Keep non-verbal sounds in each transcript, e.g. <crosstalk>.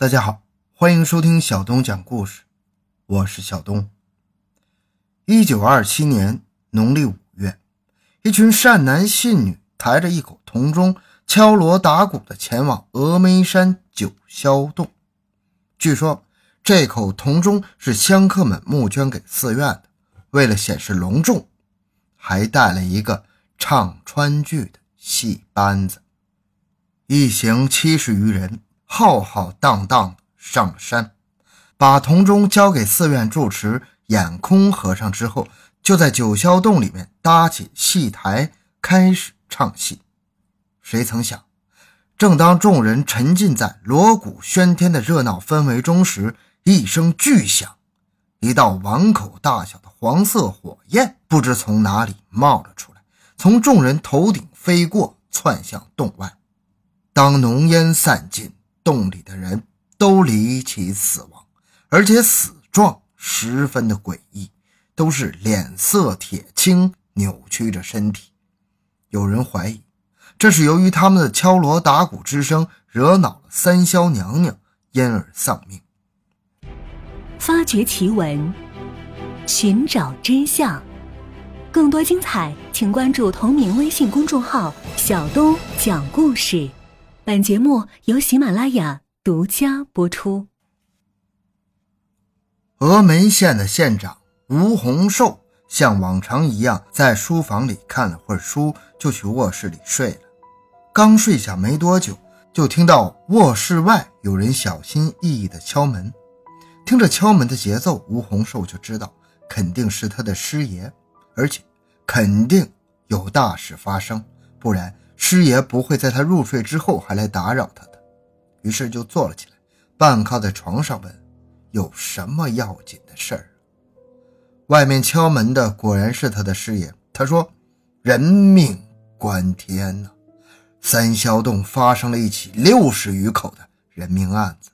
大家好，欢迎收听小东讲故事，我是小东。一九二七年农历五月，一群善男信女抬着一口铜钟，敲锣打鼓的前往峨眉山九霄洞。据说这口铜钟是香客们募捐给寺院的，为了显示隆重，还带了一个唱川剧的戏班子。一行七十余人。浩浩荡荡上了山，把铜钟交给寺院住持眼空和尚之后，就在九霄洞里面搭起戏台，开始唱戏。谁曾想，正当众人沉浸在锣鼓喧天的热闹氛围中时，一声巨响，一道碗口大小的黄色火焰不知从哪里冒了出来，从众人头顶飞过，窜向洞外。当浓烟散尽。洞里的人都离奇死亡，而且死状十分的诡异，都是脸色铁青，扭曲着身体。有人怀疑，这是由于他们的敲锣打鼓之声惹恼了三霄娘娘，因而丧命。发掘奇闻，寻找真相，更多精彩，请关注同名微信公众号“小东讲故事”。本节目由喜马拉雅独家播出。峨眉县的县长吴洪寿像往常一样在书房里看了会儿书，就去卧室里睡了。刚睡下没多久，就听到卧室外有人小心翼翼地敲门。听着敲门的节奏，吴洪寿就知道肯定是他的师爷，而且肯定有大事发生，不然。师爷不会在他入睡之后还来打扰他的，于是就坐了起来，半靠在床上问：“有什么要紧的事儿？”外面敲门的果然是他的师爷。他说：“人命关天呐，三霄洞发生了一起六十余口的人命案子。”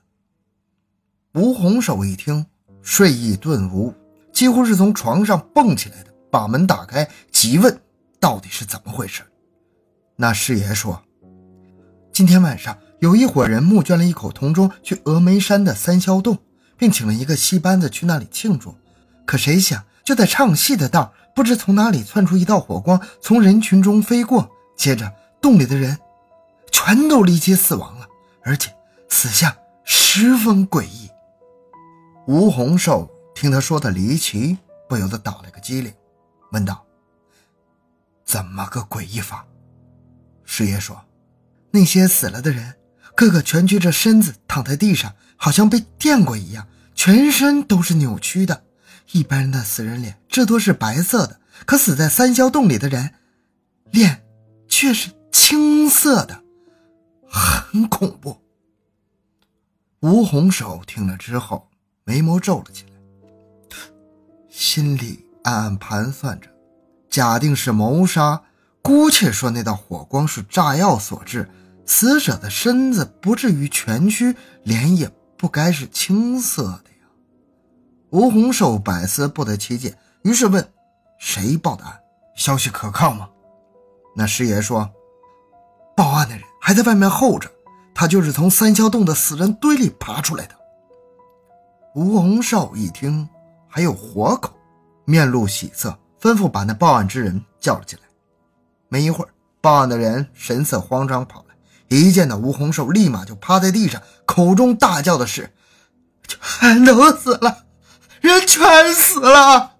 吴红手一听，睡意顿无，几乎是从床上蹦起来的，把门打开，急问：“到底是怎么回事？”那师爷说：“今天晚上有一伙人募捐了一口铜钟去峨眉山的三霄洞，并请了一个戏班子去那里庆祝。可谁想，就在唱戏的道，不知从哪里窜出一道火光，从人群中飞过。接着，洞里的人全都离奇死亡了，而且死相十分诡异。”吴洪寿听他说的离奇，不由得打了个激灵，问道：“怎么个诡异法？”师爷说：“那些死了的人，个个蜷曲着身子躺在地上，好像被电过一样，全身都是扭曲的。一般人的死人脸至多是白色的，可死在三霄洞里的人，脸却是青色的，很恐怖。”吴红手听了之后，眉毛皱了起来，心里暗暗盘算着：假定是谋杀。姑且说那道火光是炸药所致，死者的身子不至于蜷曲，脸也不该是青色的呀。吴洪寿百思不得其解，于是问：“谁报的案？消息可靠吗？”那师爷说：“报案的人还在外面候着，他就是从三霄洞的死人堆里爬出来的。”吴洪寿一听还有活口，面露喜色，吩咐把那报案之人叫了进来。没一会儿，报案的人神色慌张跑来，一见到吴洪寿，立马就趴在地上，口中大叫的是：“全都死了，人全死了！”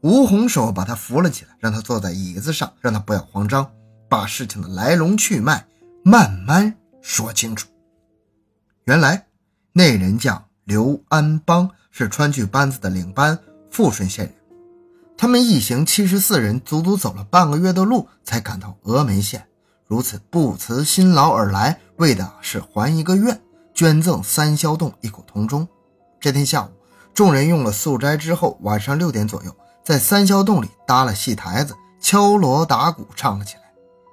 吴洪寿把他扶了起来，让他坐在椅子上，让他不要慌张，把事情的来龙去脉慢慢说清楚。原来，那人叫刘安邦，是川剧班子的领班，富顺县人。他们一行七十四人，足足走了半个月的路，才赶到峨眉县。如此不辞辛劳而来，为的是还一个愿，捐赠三霄洞一口铜钟。这天下午，众人用了素斋之后，晚上六点左右，在三霄洞里搭了戏台子，敲锣打鼓唱了起来。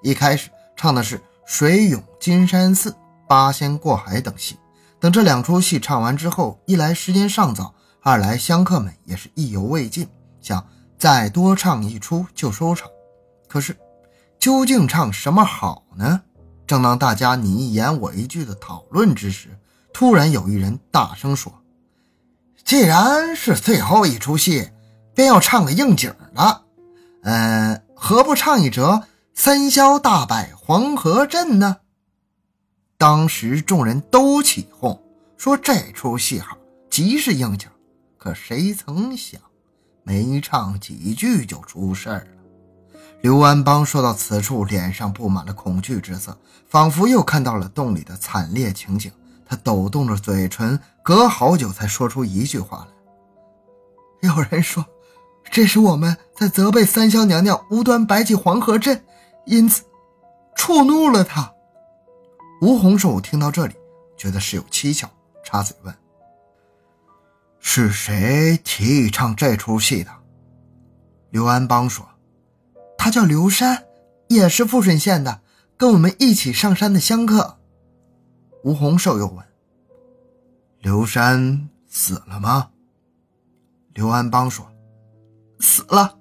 一开始唱的是《水涌金山寺》《八仙过海》等戏。等这两出戏唱完之后，一来时间尚早，二来香客们也是意犹未尽，想。再多唱一出就收场，可是究竟唱什么好呢？正当大家你一言我一句的讨论之时，突然有一人大声说：“既然是最后一出戏，便要唱个应景的。嗯，何不唱一折‘三霄大摆黄河阵’呢？”当时众人都起哄，说这出戏好，极是应景。可谁曾想，没唱几句就出事儿了。刘安邦说到此处，脸上布满了恐惧之色，仿佛又看到了洞里的惨烈情景。他抖动着嘴唇，隔好久才说出一句话来：“ <laughs> 有人说，这是我们在责备三霄娘娘无端摆起黄河阵，因此触怒了她。”吴红寿听到这里，觉得事有蹊跷，插嘴问：“是谁提议唱这出戏的？”刘安邦说：“他叫刘山，也是富顺县的，跟我们一起上山的香客。”吴洪寿又问：“刘山死了吗？”刘安邦说：“死了。”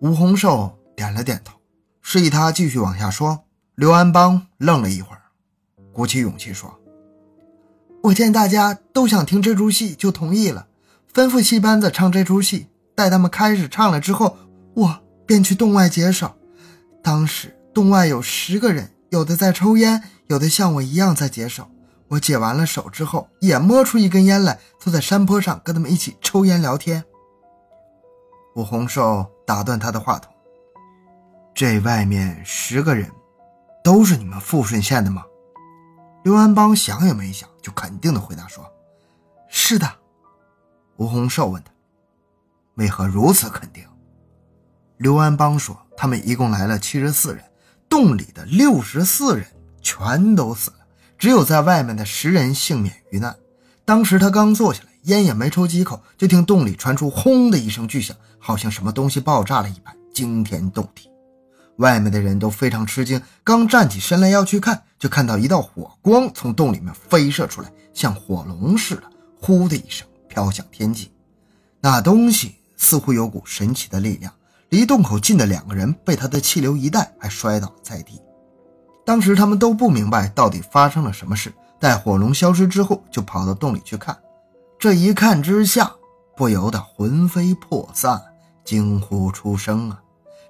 吴洪寿点了点头，示意他继续往下说。刘安邦愣了一会儿，鼓起勇气说：“我见大家都想听这出戏，就同意了，吩咐戏班子唱这出戏。待他们开始唱了之后，我便去洞外解手。当时洞外有十个人，有的在抽烟。”有的像我一样在解手，我解完了手之后，也摸出一根烟来，坐在山坡上跟他们一起抽烟聊天。武洪寿打断他的话筒：“这外面十个人，都是你们富顺县的吗？”刘安邦想也没想，就肯定的回答说：“是的。”吴洪寿问他：“为何如此肯定？”刘安邦说：“他们一共来了七十四人，洞里的六十四人。”全都死了，只有在外面的十人幸免于难。当时他刚坐下来，烟也没抽几口，就听洞里传出轰的一声巨响，好像什么东西爆炸了一般，惊天动地。外面的人都非常吃惊，刚站起身来要去看，就看到一道火光从洞里面飞射出来，像火龙似的，呼的一声飘向天际。那东西似乎有股神奇的力量，离洞口近的两个人被他的气流一带，还摔倒在地。当时他们都不明白到底发生了什么事。待火龙消失之后，就跑到洞里去看。这一看之下，不由得魂飞魄散，惊呼出声啊！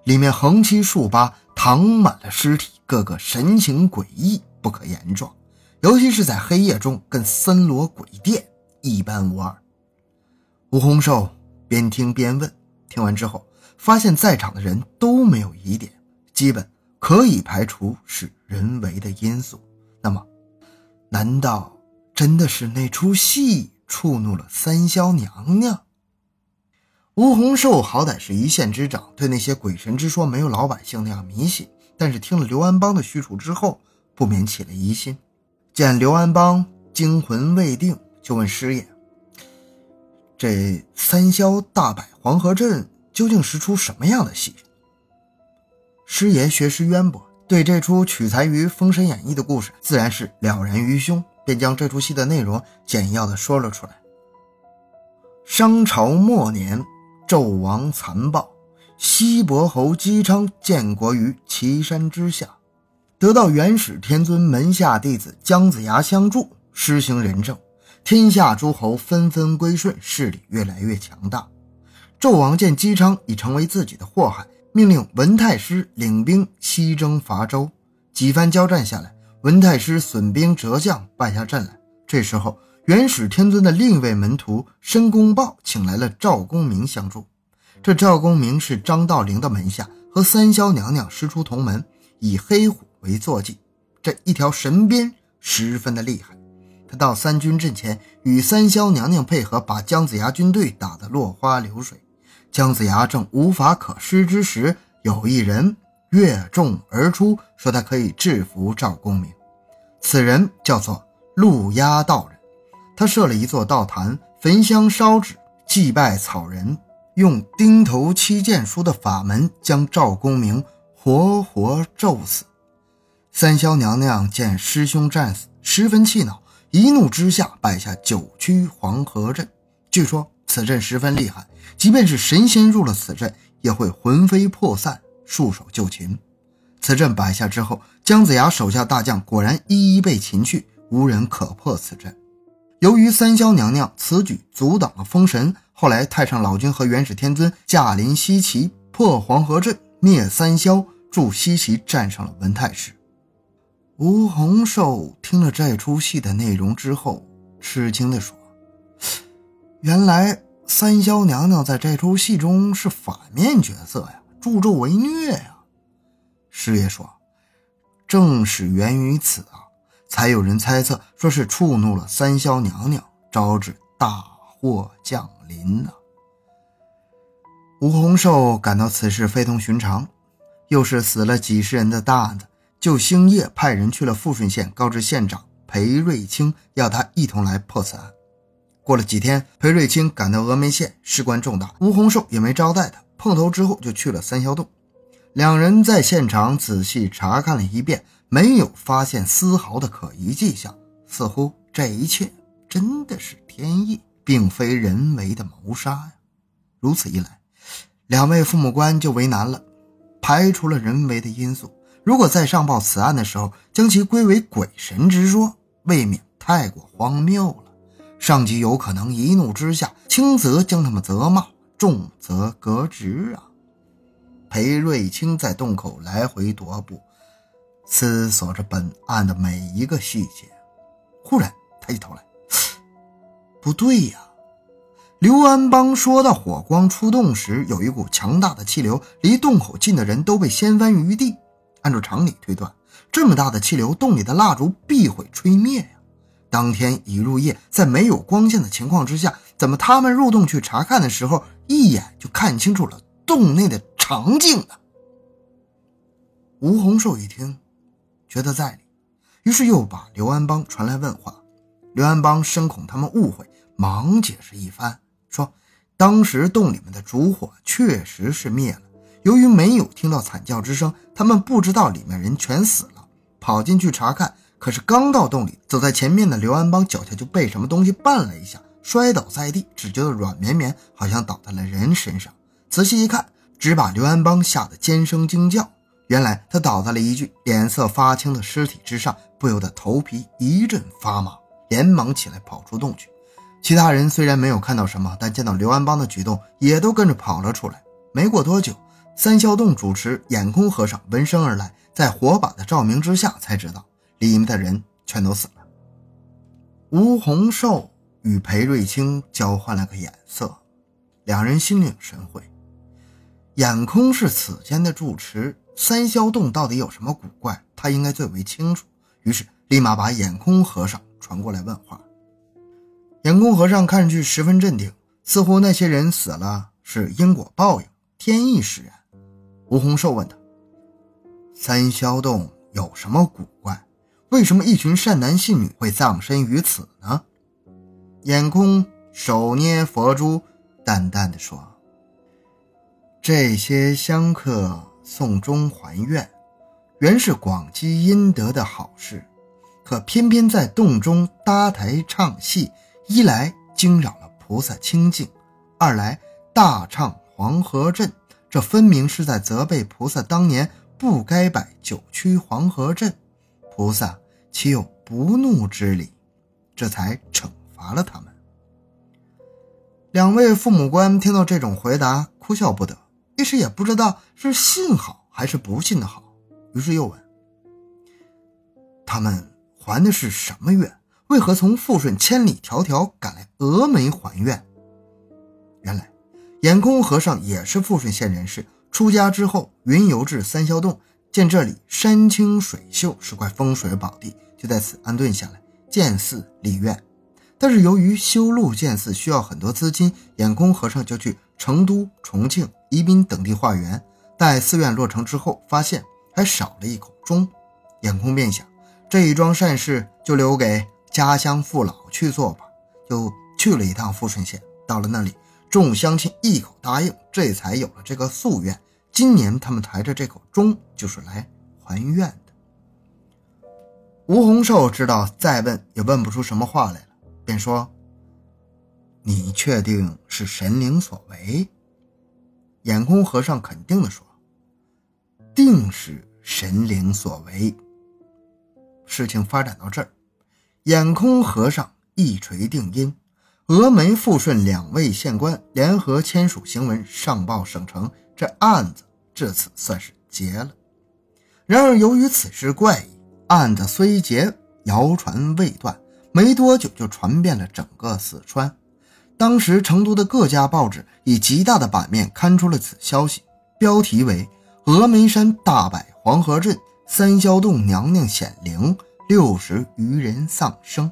里面横七竖八躺满了尸体，个个神情诡异，不可言状。尤其是在黑夜中，跟森罗鬼殿一般无二。吴洪寿边听边问，听完之后，发现在场的人都没有疑点，基本。可以排除是人为的因素，那么，难道真的是那出戏触怒了三霄娘娘？吴洪寿好歹是一县之长，对那些鬼神之说没有老百姓那样迷信，但是听了刘安邦的叙述之后，不免起了疑心。见刘安邦惊魂未定，就问师爷：“这三霄大摆黄河阵究竟是出什么样的戏？”师爷学识渊博，对这出取材于《封神演义》的故事自然是了然于胸，便将这出戏的内容简要的说了出来。商朝末年，纣王残暴，西伯侯姬昌建国于岐山之下，得到元始天尊门下弟子姜子牙相助，施行仁政，天下诸侯纷纷归顺，势力越来越强大。纣王见姬昌已成为自己的祸害。命令文太师领兵西征伐周，几番交战下来，文太师损兵折将，败下阵来。这时候，元始天尊的另一位门徒申公豹请来了赵公明相助。这赵公明是张道陵的门下，和三霄娘娘师出同门，以黑虎为坐骑，这一条神鞭十分的厉害。他到三军阵前，与三霄娘娘配合，把姜子牙军队打得落花流水。姜子牙正无法可施之时，有一人跃众而出，说他可以制服赵公明。此人叫做陆压道人，他设了一座道坛，焚香烧纸，祭拜草人，用钉头七剑书的法门将赵公明活活咒死。三霄娘娘见师兄战死，十分气恼，一怒之下摆下九曲黄河阵。据说此阵十分厉害。即便是神仙入了此阵，也会魂飞魄散，束手就擒。此阵摆下之后，姜子牙手下大将果然一一被擒去，无人可破此阵。由于三霄娘娘此举阻挡了封神，后来太上老君和元始天尊驾临西岐，破黄河阵，灭三霄，助西岐战胜了文太师。吴洪寿听了这出戏的内容之后，吃惊地说：“原来三霄娘娘在这出戏中是反面角色呀，助纣为虐呀。”师爷说：“正是源于此啊。”才有人猜测，说是触怒了三霄娘娘，招致大祸降临呢。吴洪寿感到此事非同寻常，又是死了几十人的大案子，就星夜派人去了富顺县，告知县长裴瑞清，要他一同来破此案。过了几天，裴瑞清赶到峨眉县，事关重大，吴洪寿也没招待他。碰头之后，就去了三霄洞，两人在现场仔细查看了一遍。没有发现丝毫的可疑迹象，似乎这一切真的是天意，并非人为的谋杀呀。如此一来，两位父母官就为难了。排除了人为的因素，如果在上报此案的时候将其归为鬼神之说，未免太过荒谬了。上级有可能一怒之下，轻则将他们责骂，重则革职啊。裴瑞清在洞口来回踱步。思索着本案的每一个细节，忽然抬起头来，<gasps> 不对呀！刘安邦说到火光出洞时，有一股强大的气流，离洞口近的人都被掀翻于地。按照常理推断，这么大的气流，洞里的蜡烛必会吹灭呀。当天一入夜，在没有光线的情况之下，怎么他们入洞去查看的时候，一眼就看清楚了洞内的场景呢？吴洪寿一听。觉得在理，于是又把刘安邦传来问话。刘安邦深恐他们误会，忙解释一番，说当时洞里面的烛火确实是灭了，由于没有听到惨叫之声，他们不知道里面人全死了，跑进去查看。可是刚到洞里，走在前面的刘安邦脚下就被什么东西绊了一下，摔倒在地，只觉得软绵绵，好像倒在了人身上。仔细一看，只把刘安邦吓得尖声惊叫。原来他倒在了一具脸色发青的尸体之上，不由得头皮一阵发麻，连忙起来跑出洞去。其他人虽然没有看到什么，但见到刘安邦的举动，也都跟着跑了出来。没过多久，三霄洞主持眼空和尚闻声而来，在火把的照明之下，才知道里面的人全都死了。吴洪寿与裴瑞清交换了个眼色，两人心领神会。眼空是此间的住持。三霄洞到底有什么古怪？他应该最为清楚。于是立马把眼空和尚传过来问话。眼空和尚看上去十分镇定，似乎那些人死了是因果报应，天意使然。吴洪寿问他：“三霄洞有什么古怪？为什么一群善男信女会葬身于此呢？”眼空手捏佛珠，淡淡的说：“这些香客。”送终还愿，原是广积阴德的好事，可偏偏在洞中搭台唱戏，一来惊扰了菩萨清净，二来大唱黄河阵，这分明是在责备菩萨当年不该摆九曲黄河阵，菩萨岂有不怒之理？这才惩罚了他们。两位父母官听到这种回答，哭笑不得。一时也不知道是信好还是不信的好，于是又问：“他们还的是什么愿？为何从富顺千里迢迢赶来峨眉还愿？”原来，眼空和尚也是富顺县人士，出家之后云游至三霄洞，见这里山清水秀，是块风水宝地，就在此安顿下来，建寺立院。但是由于修路建寺需要很多资金，眼空和尚就去成都、重庆。宜宾等地化缘，待寺院落成之后，发现还少了一口钟，眼空便想，这一桩善事就留给家乡父老去做吧，就去了一趟富顺县。到了那里，众乡亲一口答应，这才有了这个夙愿。今年他们抬着这口钟，就是来还愿的。吴洪寿知道再问也问不出什么话来了，便说：“你确定是神灵所为？”眼空和尚肯定地说：“定是神灵所为。”事情发展到这儿，眼空和尚一锤定音，峨眉、富顺两位县官联合签署行文上报省城，这案子至此算是结了。然而，由于此事怪异，案子虽结，谣传未断，没多久就传遍了整个四川。当时成都的各家报纸以极大的版面刊出了此消息，标题为“峨眉山大柏黄河镇三霄洞娘娘显灵”。六十余人丧生。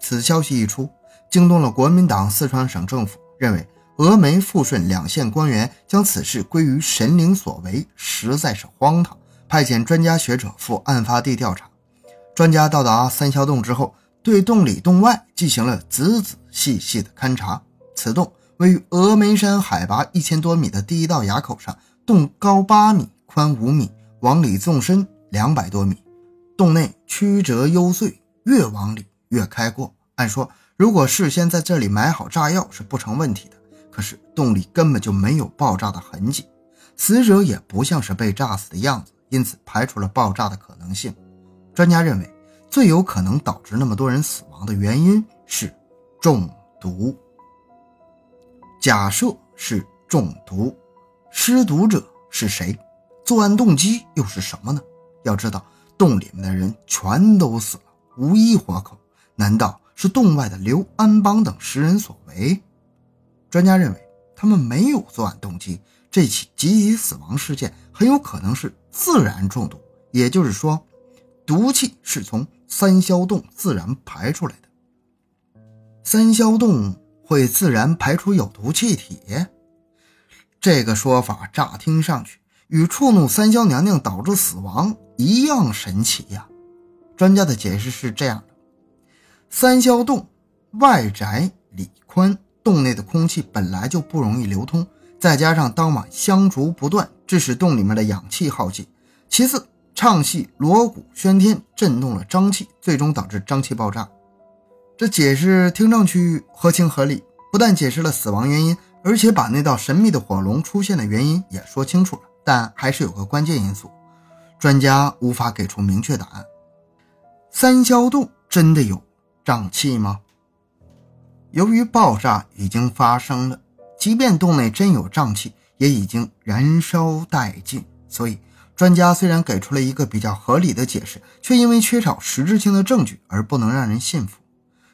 此消息一出，惊动了国民党四川省政府，认为峨眉、富顺两县官员将此事归于神灵所为，实在是荒唐。派遣专家学者赴案发地调查。专家到达三霄洞之后，对洞里洞外进行了仔仔细细的勘察。此洞位于峨眉山海拔一千多米的第一道崖口上，洞高八米，宽五米，往里纵深两百多米。洞内曲折幽邃，越往里越开阔。按说，如果事先在这里埋好炸药是不成问题的。可是洞里根本就没有爆炸的痕迹，死者也不像是被炸死的样子，因此排除了爆炸的可能性。专家认为，最有可能导致那么多人死亡的原因是中毒。假设是中毒，施毒者是谁？作案动机又是什么呢？要知道。洞里面的人全都死了，无一活口。难道是洞外的刘安邦等十人所为？专家认为，他们没有作案动机。这起集体死亡事件很有可能是自然中毒，也就是说，毒。气是从三霄洞自然排出来。三霄洞会自然排出有毒气体？这个说法乍听上去与触怒三霄娘娘导致死亡。一样神奇呀！专家的解释是这样的：三霄洞外窄里宽，洞内的空气本来就不容易流通，再加上当晚香烛不断，致使洞里面的氧气耗尽。其次，唱戏锣鼓喧天，震动了瘴气，最终导致瘴气爆炸。这解释听上去合情合理，不但解释了死亡原因，而且把那道神秘的火龙出现的原因也说清楚了。但还是有个关键因素。专家无法给出明确答案。三霄洞真的有瘴气吗？由于爆炸已经发生了，即便洞内真有瘴气，也已经燃烧殆尽。所以，专家虽然给出了一个比较合理的解释，却因为缺少实质性的证据而不能让人信服。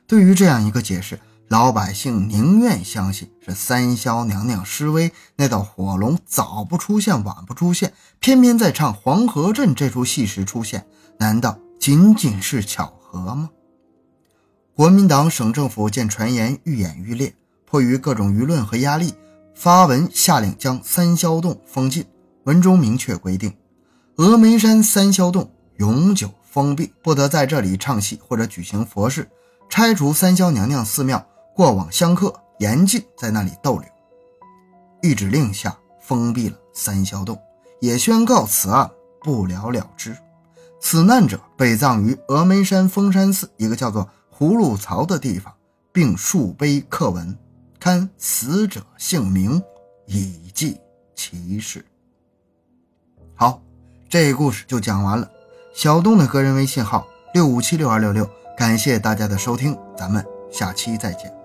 对于这样一个解释，老百姓宁愿相信是三霄娘娘施威，那道火龙早不出现，晚不出现，偏偏在唱黄河镇这出戏时出现，难道仅仅是巧合吗？国民党省政府见传言愈演愈烈，迫于各种舆论和压力，发文下令将三霄洞封禁。文中明确规定，峨眉山三霄洞永久封闭，不得在这里唱戏或者举行佛事，拆除三霄娘娘寺庙。过往香客严禁在那里逗留。一纸令下，封闭了三霄洞，也宣告此案不了了之。死难者被葬于峨眉山峰山寺一个叫做葫芦槽的地方，并竖碑刻文，刊死者姓名，以记其事。好，这故事就讲完了。小东的个人微信号六五七六二六六，感谢大家的收听，咱们下期再见。